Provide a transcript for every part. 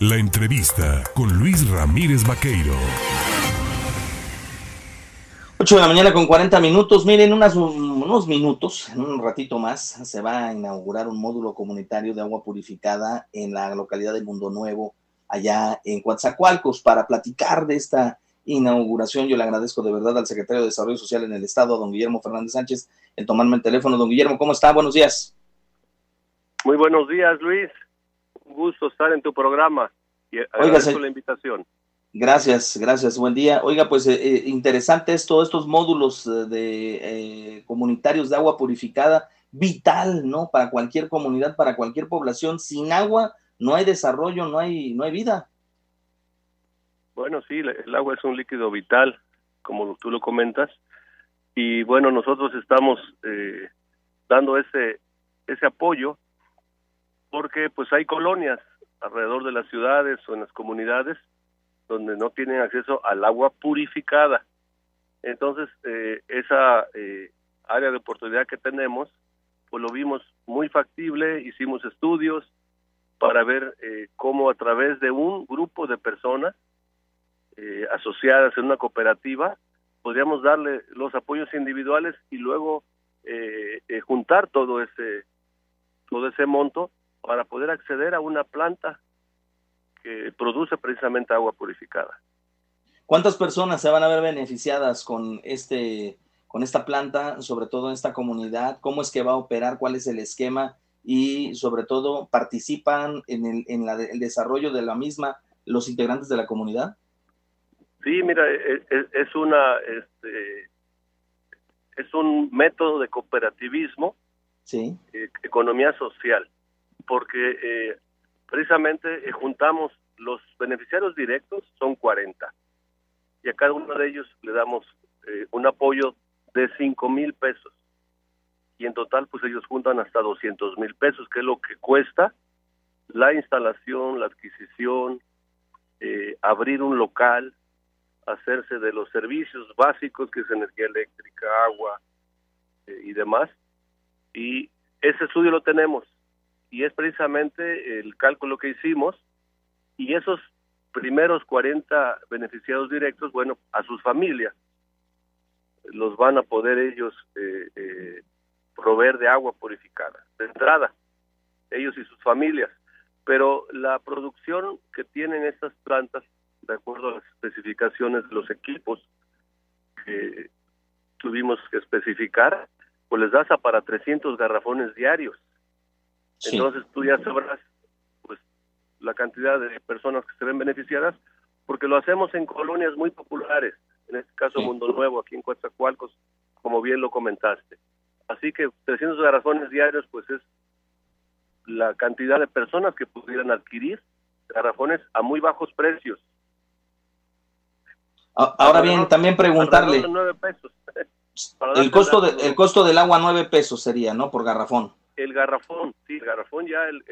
La entrevista con Luis Ramírez Vaqueiro. 8 de la mañana con 40 minutos. Miren, unas, unos minutos, en un ratito más, se va a inaugurar un módulo comunitario de agua purificada en la localidad de Mundo Nuevo, allá en Coatzacoalcos. Para platicar de esta inauguración, yo le agradezco de verdad al secretario de Desarrollo Social en el Estado, don Guillermo Fernández Sánchez, en tomarme el teléfono. Don Guillermo, ¿cómo está? Buenos días. Muy buenos días, Luis. Un gusto estar en tu programa y agradezco la invitación. Gracias, gracias, buen día. Oiga, pues eh, eh, interesante esto, estos módulos eh, de comunitarios de agua purificada, vital, ¿no? Para cualquier comunidad, para cualquier población. Sin agua no hay desarrollo, no hay, no hay vida. Bueno, sí, el agua es un líquido vital, como tú lo comentas, y bueno, nosotros estamos dando ese ese apoyo porque pues hay colonias alrededor de las ciudades o en las comunidades donde no tienen acceso al agua purificada. Entonces, eh, esa eh, área de oportunidad que tenemos, pues lo vimos muy factible, hicimos estudios para ver eh, cómo a través de un grupo de personas asociadas en una cooperativa, podríamos darle los apoyos individuales y luego juntar todo ese todo ese monto para poder acceder a una planta que produce precisamente agua purificada. ¿Cuántas personas se van a ver beneficiadas con este con esta planta, sobre todo en esta comunidad? ¿Cómo es que va a operar? ¿Cuál es el esquema? Y sobre todo, ¿participan en el, en el desarrollo de la misma los integrantes de la comunidad? Sí, mira, e, e, es, una este, es un método de cooperativismo, sí. Eh, economía social porque eh, precisamente eh, juntamos los beneficiarios directos, son 40, y a cada uno de ellos le damos eh, un apoyo de 5 mil pesos. Y en total, pues ellos juntan hasta 200 mil pesos, que es lo que cuesta la instalación, la adquisición, abrir un local, hacerse de los servicios básicos, que es energía eléctrica, agua y demás. Y ese estudio lo tenemos y es precisamente el cálculo que hicimos y esos primeros 40 beneficiados directos, bueno, a sus familias los van a poder ellos eh, eh, proveer de agua purificada, de entrada, ellos y sus familias. Pero la producción que tienen estas plantas, de acuerdo a las especificaciones de los equipos que tuvimos que especificar, pues les da hasta para 300 garrafones diarios. Entonces tú ya sabrás pues la cantidad de personas que se ven beneficiadas porque lo hacemos en colonias muy populares, en este caso Mundo Nuevo, aquí en Coatzacoalcos, como bien lo comentaste. Así que 300 garrafones diarios pues es la cantidad de personas que pudieran adquirir garrafones a muy bajos precios. Ahora bien, también preguntarle. pesos. el costo de, el costo del agua 9 pesos sería, ¿no? Por garrafón el garrafón, sí, el garrafón ya, el,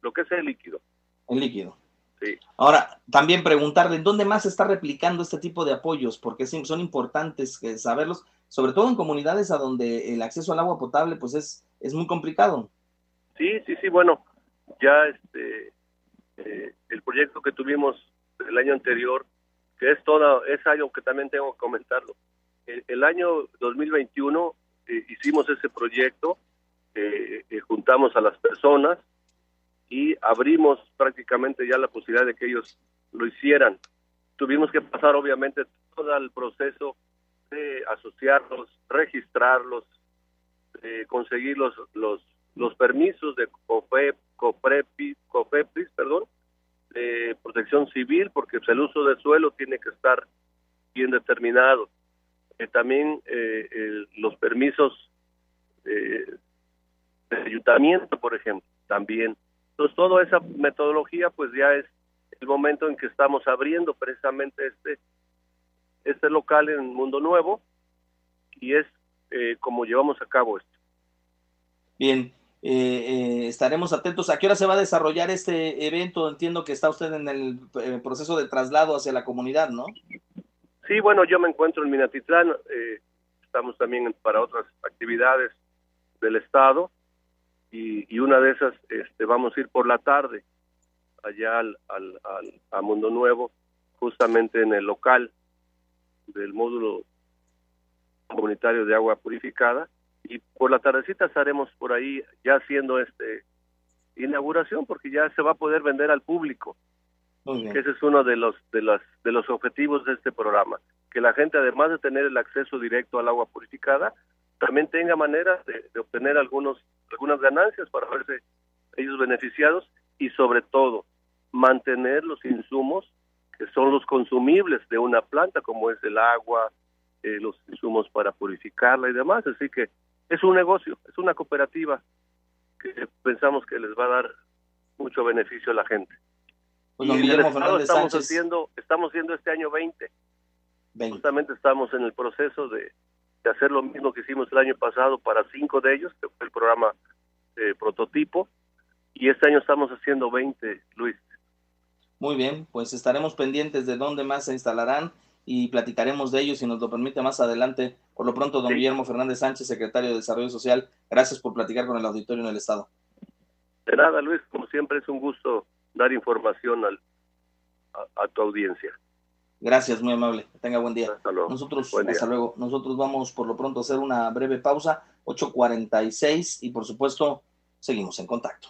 lo que es el líquido. El líquido. Sí. Ahora, también preguntarle, ¿dónde más se está replicando este tipo de apoyos? Porque son importantes saberlos, sobre todo en comunidades a donde el acceso al agua potable pues es, es muy complicado. Sí, sí, sí, bueno, ya este, eh, el proyecto que tuvimos el año anterior, que es todo, es algo que también tengo que comentarlo. El, año 2021 eh, hicimos ese proyecto eh, juntamos a las personas y abrimos prácticamente ya la posibilidad de que ellos lo hicieran. Tuvimos que pasar obviamente todo el proceso de asociarlos, registrarlos, conseguir los, los, los permisos de COFEP, COFEPRIS, perdón, de protección civil, porque pues, el uso del suelo tiene que estar bien determinado. Eh, también eh, los permisos eh, de ayuntamiento, por ejemplo, también. Entonces, toda esa metodología, pues ya es el momento en que estamos abriendo precisamente este, este local en Mundo Nuevo y es eh, como llevamos a cabo esto. Bien, eh, eh, estaremos atentos. ¿A qué hora se va a desarrollar este evento? Entiendo que está usted en el proceso de traslado hacia la comunidad, ¿no? Sí, bueno, yo me encuentro en Minatitlán. estamos también para otras actividades del Estado y, una de esas este, vamos a ir por la tarde allá al, al, a Mundo Nuevo, justamente en el local del módulo comunitario de agua purificada y por la tardecita estaremos por ahí ya haciendo este inauguración porque ya se va a poder vender al público. Que ese es uno de los de los de los objetivos de este programa, que la gente además de tener el acceso directo al agua purificada, también tenga manera de, obtener algunos algunas ganancias para verse ellos beneficiados y sobre todo mantener los insumos que son los consumibles de una planta como es el agua, eh, los insumos para purificarla y demás, así que es un negocio, es una cooperativa que pensamos que les va a dar mucho beneficio a la gente. Pues y estamos haciendo, estamos haciendo este año 20. Justamente estamos en el proceso de, hacer lo mismo que hicimos el año pasado para cinco de ellos, que fue el programa eh, prototipo, y este año estamos haciendo 20, Luis. Muy bien, pues estaremos pendientes de dónde más se instalarán y platicaremos de ellos si nos lo permite más adelante. Por lo pronto, don Guillermo Fernández Sánchez, secretario de Desarrollo Social, gracias por platicar con el auditorio en el Estado. De nada, Luis, como siempre es un gusto dar información al, a, tu audiencia. Gracias, muy amable. Que tenga buen día. Hasta luego. Nosotros, hasta luego. Nosotros vamos por lo pronto a hacer una breve pausa, 8.46, y por supuesto, seguimos en contacto.